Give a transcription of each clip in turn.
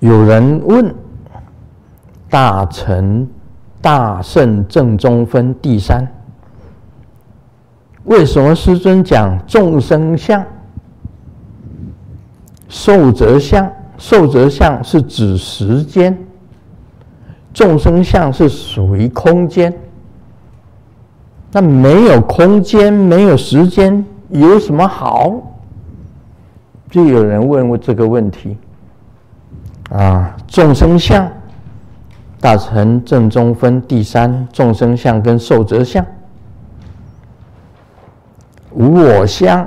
有人问：大乘大圣正中分第三，为什么师尊讲众生相、寿者相？寿者相是指时间，众生相是属于空间。那没有空间，没有时间，有什么好？就有人问过这个问题。啊，众生相，大乘正宗分第三，众生相跟寿者相，无我相。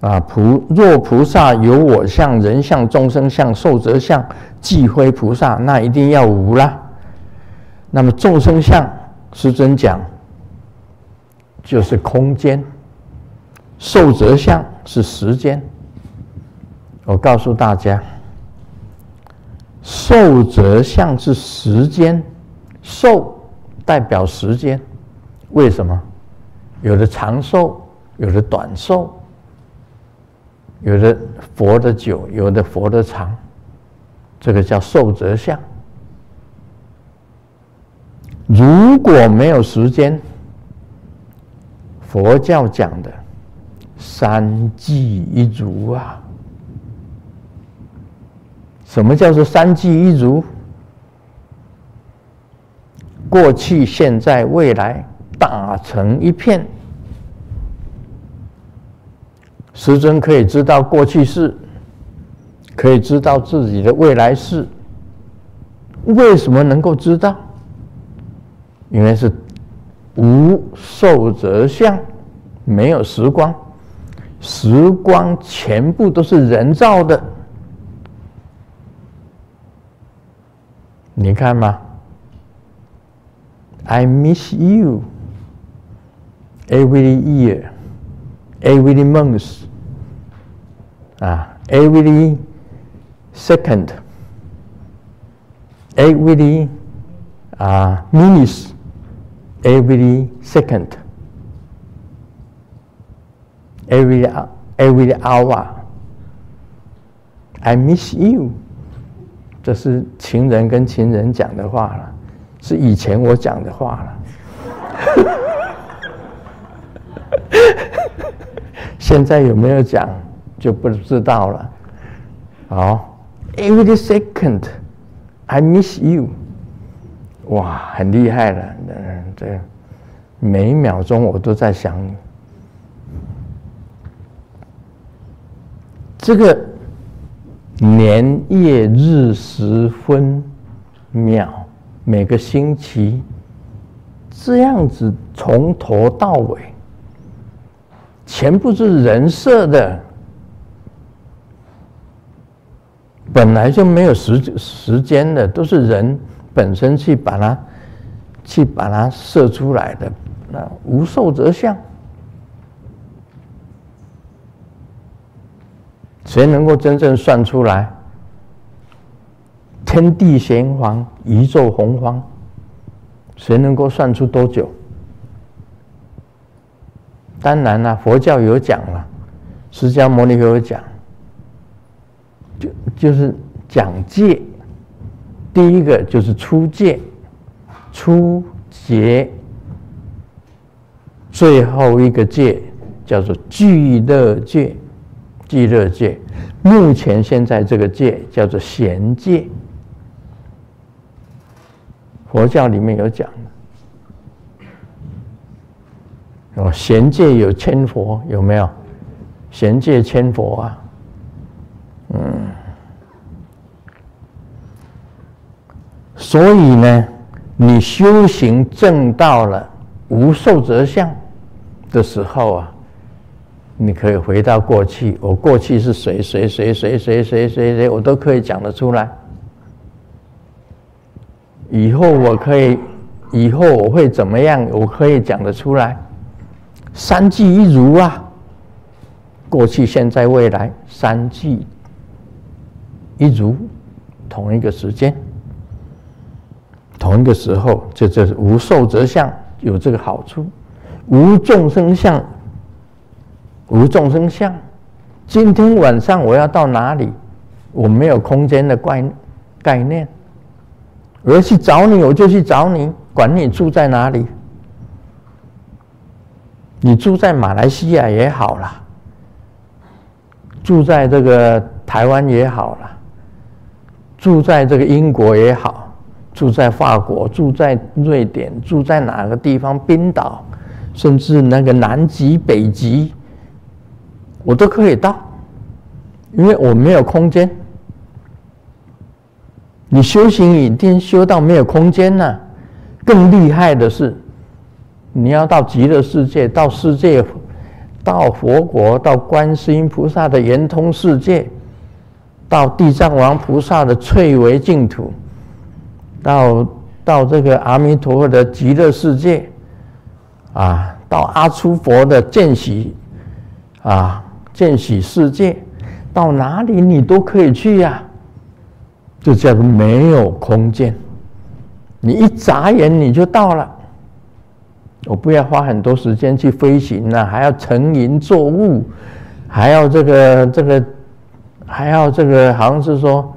啊，菩若菩萨有我相、人相、众生相、寿者相，即非菩萨，那一定要无啦。那么众生相，师尊讲，就是空间；寿者相是时间。我告诉大家，寿则相是时间，寿代表时间。为什么？有的长寿，有的短寿。有的活得久，有的活得长，这个叫寿则相。如果没有时间，佛教讲的三际一足啊，什么叫做三际一如？过去、现在、未来，打成一片。时针可以知道过去式，可以知道自己的未来式。为什么能够知道？因为是无受者相，没有时光，时光全部都是人造的。你看嘛，I miss you every year。Every month, 啊，every second, every 啊 minutes, every second, every every hour. I miss you， 这是情人跟情人讲的话了，是以前我讲的话了。现在有没有讲就不知道了。好，every second I miss you，哇，很厉害了。嗯，这每一秒钟我都在想你。这个年月日时分秒，每个星期这样子从头到尾。全部是人设的，本来就没有时时间的，都是人本身去把它去把它设出来的。那无受则相，谁能够真正算出来？天地玄黄，宇宙洪荒，谁能够算出多久？当然了，佛教有讲了，释迦牟尼佛有讲，就就是讲戒，第一个就是初戒，初劫，最后一个戒叫做俱乐戒，俱乐界，目前现在这个界叫做贤界，佛教里面有讲。哦，贤戒有千佛，有没有？贤戒千佛啊，嗯。所以呢，你修行正到了无受则相的时候啊，你可以回到过去，我过去是谁谁谁谁谁谁谁谁，我都可以讲得出来。以后我可以，以后我会怎么样？我可以讲得出来。三季一如啊，过去、现在、未来，三季一如，同一个时间，同一个时候，这就是无寿则相，有这个好处。无众生相，无众生相。今天晚上我要到哪里？我没有空间的概概念。我要去找你，我就去找你，管你住在哪里。你住在马来西亚也好啦，住在这个台湾也好啦，住在这个英国也好，住在法国，住在瑞典，住在哪个地方，冰岛，甚至那个南极、北极，我都可以到，因为我没有空间。你修行一定修到没有空间呢、更厉害的是，你要到极乐世界，到世界，到佛国，到观世音菩萨的圆通世界，到地藏王菩萨的翠微净土，到到这个阿弥陀佛的极乐世界，啊，到阿閦佛的见习，啊，见喜世界，到哪里你都可以去呀、啊。就叫做没有空间，你一眨眼你就到了。我不要花很多时间去飞行了，还要乘云作雾，还要这个这个，还要这个，好像是说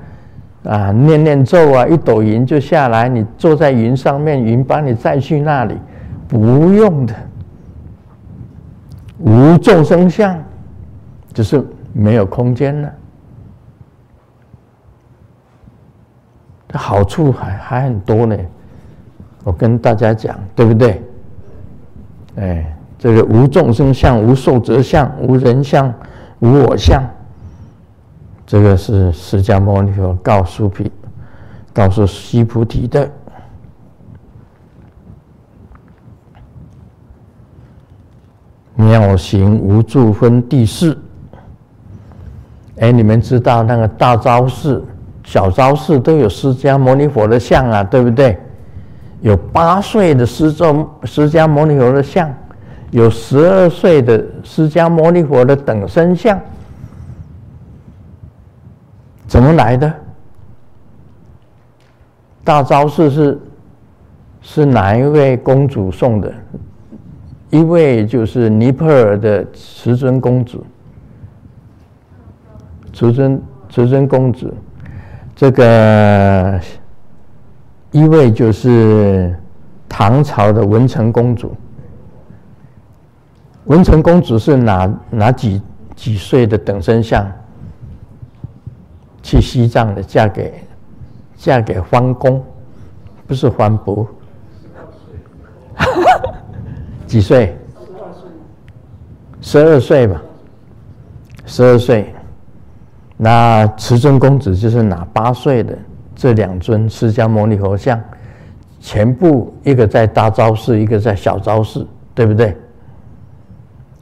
啊，念念咒啊，一抖云就下来，你坐在云上面，云把你载去那里，不用的。无众生相，只是没有空间了。好处还还很多呢，我跟大家讲，对不对？哎，这个无众生相、无寿者相、无人相、无我相，这个是释迦牟尼佛告诉毗，告诉须菩提的。妙行无住分第四。哎，你们知道那个大昭寺？小昭寺都有释迦牟尼佛的像啊，对不对？有八岁的释迦释迦牟尼佛的像，有十二岁的释迦牟尼佛的等身像，怎么来的？大昭寺是是哪一位公主送的？一位就是尼泊尔的慈尊公主，慈尊慈尊公主。这个一位就是唐朝的文成公主。文成公主是哪哪几几岁的等身像？去西藏的，嫁给嫁给桓公，不是桓伯。几岁？十二岁吧，十二岁。那慈尊公子就是拿八岁的这两尊释迦牟尼佛像，全部一个在大昭寺，一个在小昭寺，对不对？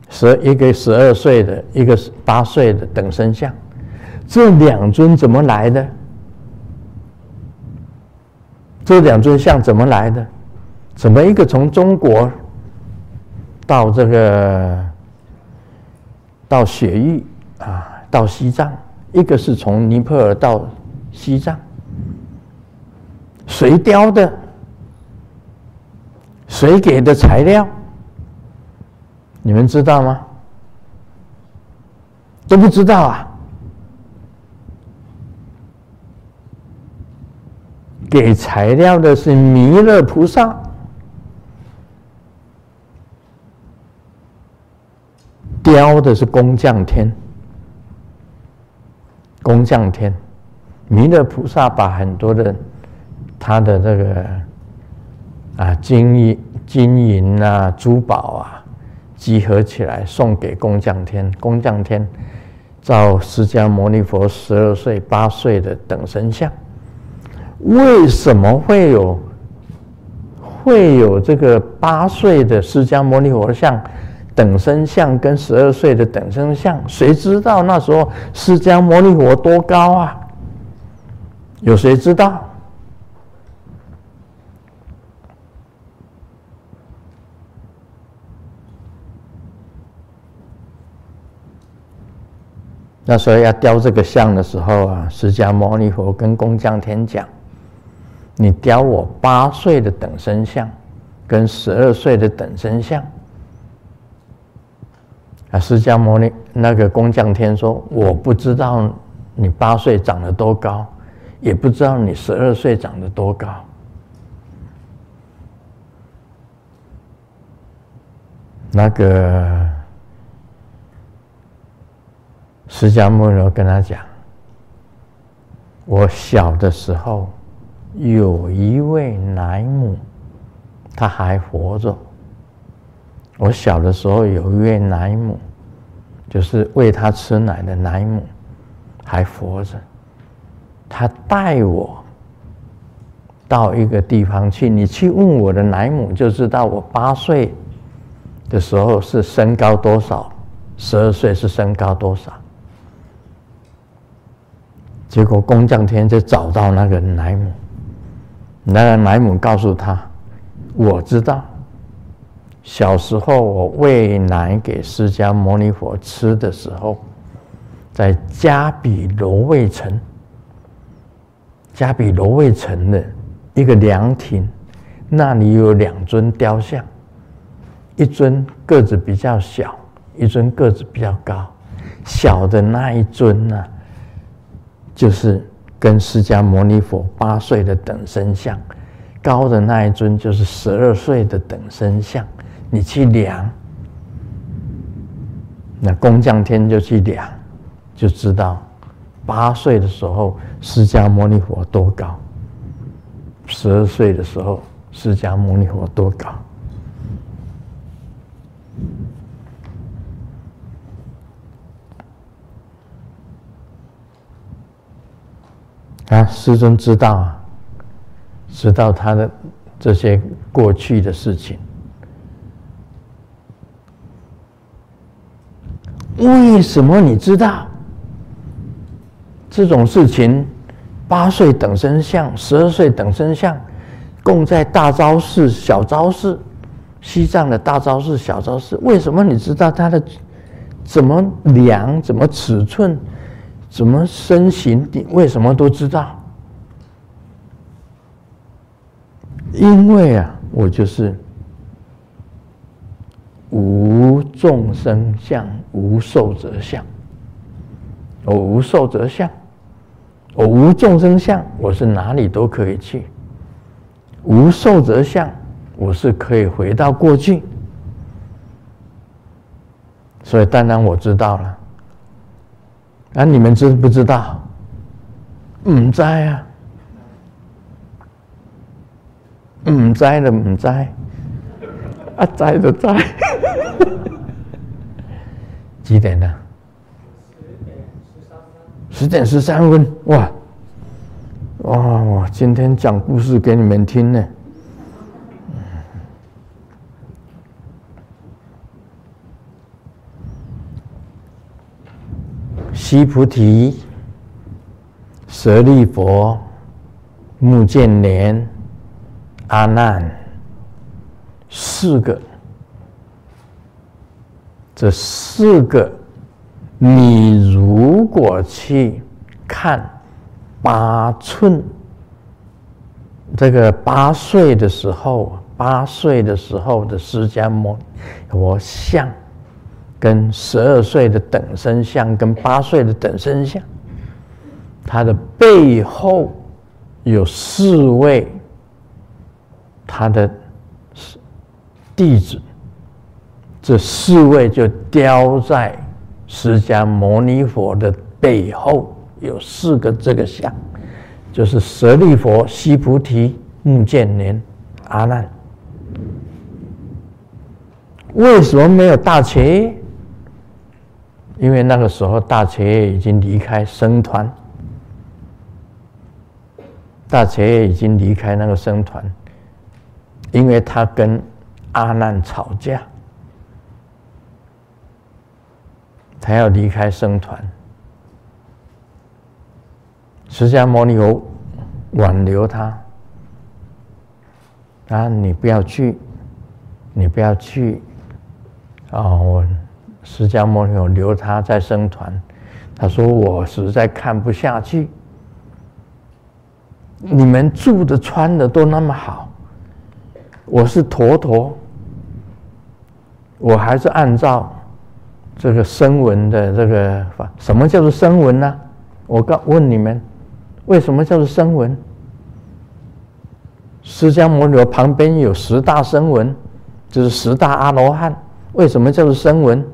十一个十二岁的，一个八岁的等身像，这两尊怎么来的？这两尊像怎么来的？怎么一个从中国到这个到雪域啊，到西藏？一个是从尼泊尔到西藏，谁雕的？谁给的材料？你们知道吗？都不知道啊！给材料的是弥勒菩萨，雕的是工匠天。工匠天，弥勒菩萨把很多的他的这个啊金银金银啊珠宝啊集合起来送给工匠天，工匠天造释迦牟尼佛十二岁八岁的等身像。为什么会有会有这个八岁的释迦牟尼佛像？等身像跟十二岁的等身像，谁知道那时候释迦牟尼佛多高啊？有谁知道？那时候要雕这个像的时候啊，释迦牟尼佛跟工匠天讲：“你雕我八岁的等身像，跟十二岁的等身像。”啊，释迦牟尼那个工匠天说：“我不知道你八岁长得多高，也不知道你十二岁长得多高。那个释迦牟尼跟他讲：“我小的时候有一位奶母，她还活着。我小的时候有一位奶母，就是喂他吃奶的奶母还活着。他带我到一个地方去，你去问我的奶母就知道，我八岁。”的时候是身高多少？十二岁是身高多少？结果工匠天就找到那个奶母，那个奶母告诉他：“我知道，小时候我喂奶给释迦牟尼佛吃的时候，在迦比罗卫城，迦比罗卫城的一个凉亭，那里有两尊雕像。”一尊个子比较小，一尊个子比较高。小的那一尊呢，就是跟释迦牟尼佛八岁的等身像；高的那一尊就是十二岁的等身像。你去量，那工匠天就去量，就知道八岁的时候释迦牟尼佛多高，十二岁的时候释迦牟尼佛多高。啊，师尊知道啊，知道他的这些过去的事情。为什么你知道这种事情？八岁等身像，十二岁等身像，供在大昭寺、小昭寺，西藏的大昭寺、小昭寺。为什么你知道它的怎么量、怎么尺寸？怎么身形？你为什么都知道？因为啊，我就是无众生相，无寿者相。我无寿者相，我无众生相，我是哪里都可以去。无寿者相，我是可以回到过去。所以当然我知道了。啊！你们知不知道？唔在啊，唔在的唔在，啊在就在。几点了？十点十三分。十点十三分哇！哇！我今天讲故事给你们听呢。须菩提、舍利弗、目犍连、阿难，四个，这四个，你如果去看八寸，这个八岁的时候，八岁的时候的释迦牟尼佛像。跟十二岁的等身像，跟八岁的等身像，他的背后有四位他的弟子，这四位就雕在释迦牟尼佛的背后，有四个这个像，就是舍利弗、须菩提、目犍连、阿难。为什么没有大伽？因为那个时候，大伽耶已经离开僧团，大伽耶已经离开那个僧团，因为他跟阿难吵架，他要离开僧团。释迦牟尼佛挽留他，啊，你不要去，你不要去，哦，我。释迦牟尼佛留他在僧团，他说：“我实在看不下去，你们住的穿的都那么好，我是陀陀，我还是按照这个声闻的这个法。什么叫做声闻呢？我告问你们，为什么叫做声闻？释迦牟尼佛旁边有十大声闻，就是十大阿罗汉。为什么叫做声闻？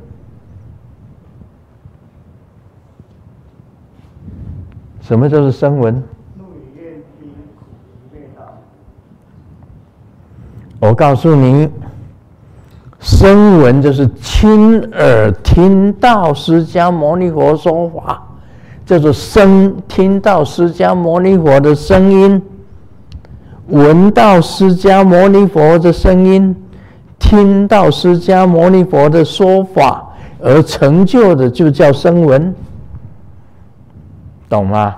什么叫做声闻？我告诉您，声闻就是亲耳听到释迦牟尼佛说法，叫做声，听到释迦牟尼佛的声音，闻到释迦牟尼佛的声音，听到释迦牟尼佛的说法而成就的，就叫声闻，懂吗？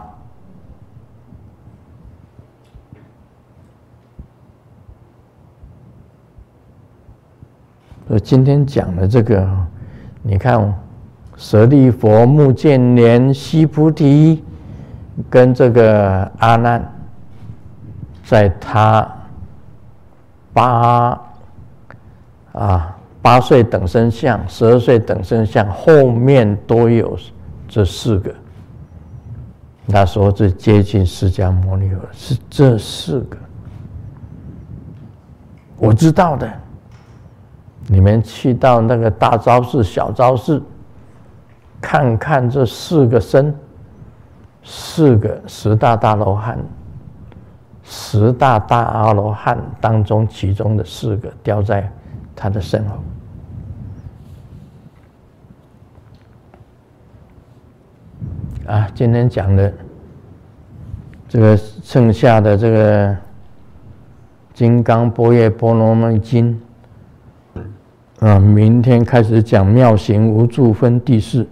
我今天讲的这个，你看，舍利弗、目犍连、须菩提，跟这个阿难，在他八啊八岁等身像、十二岁等身像后面都有这四个。他说最接近释迦牟尼佛是这四个，我知道的。你们去到那个大昭寺、小昭寺，看看这四个身，四个十大大罗汉，十大大阿罗汉当中，其中的四个雕在他的身后。啊，今天讲的这个剩下的这个《金刚般若波罗蜜经》。啊，明天开始讲妙行无住分第四。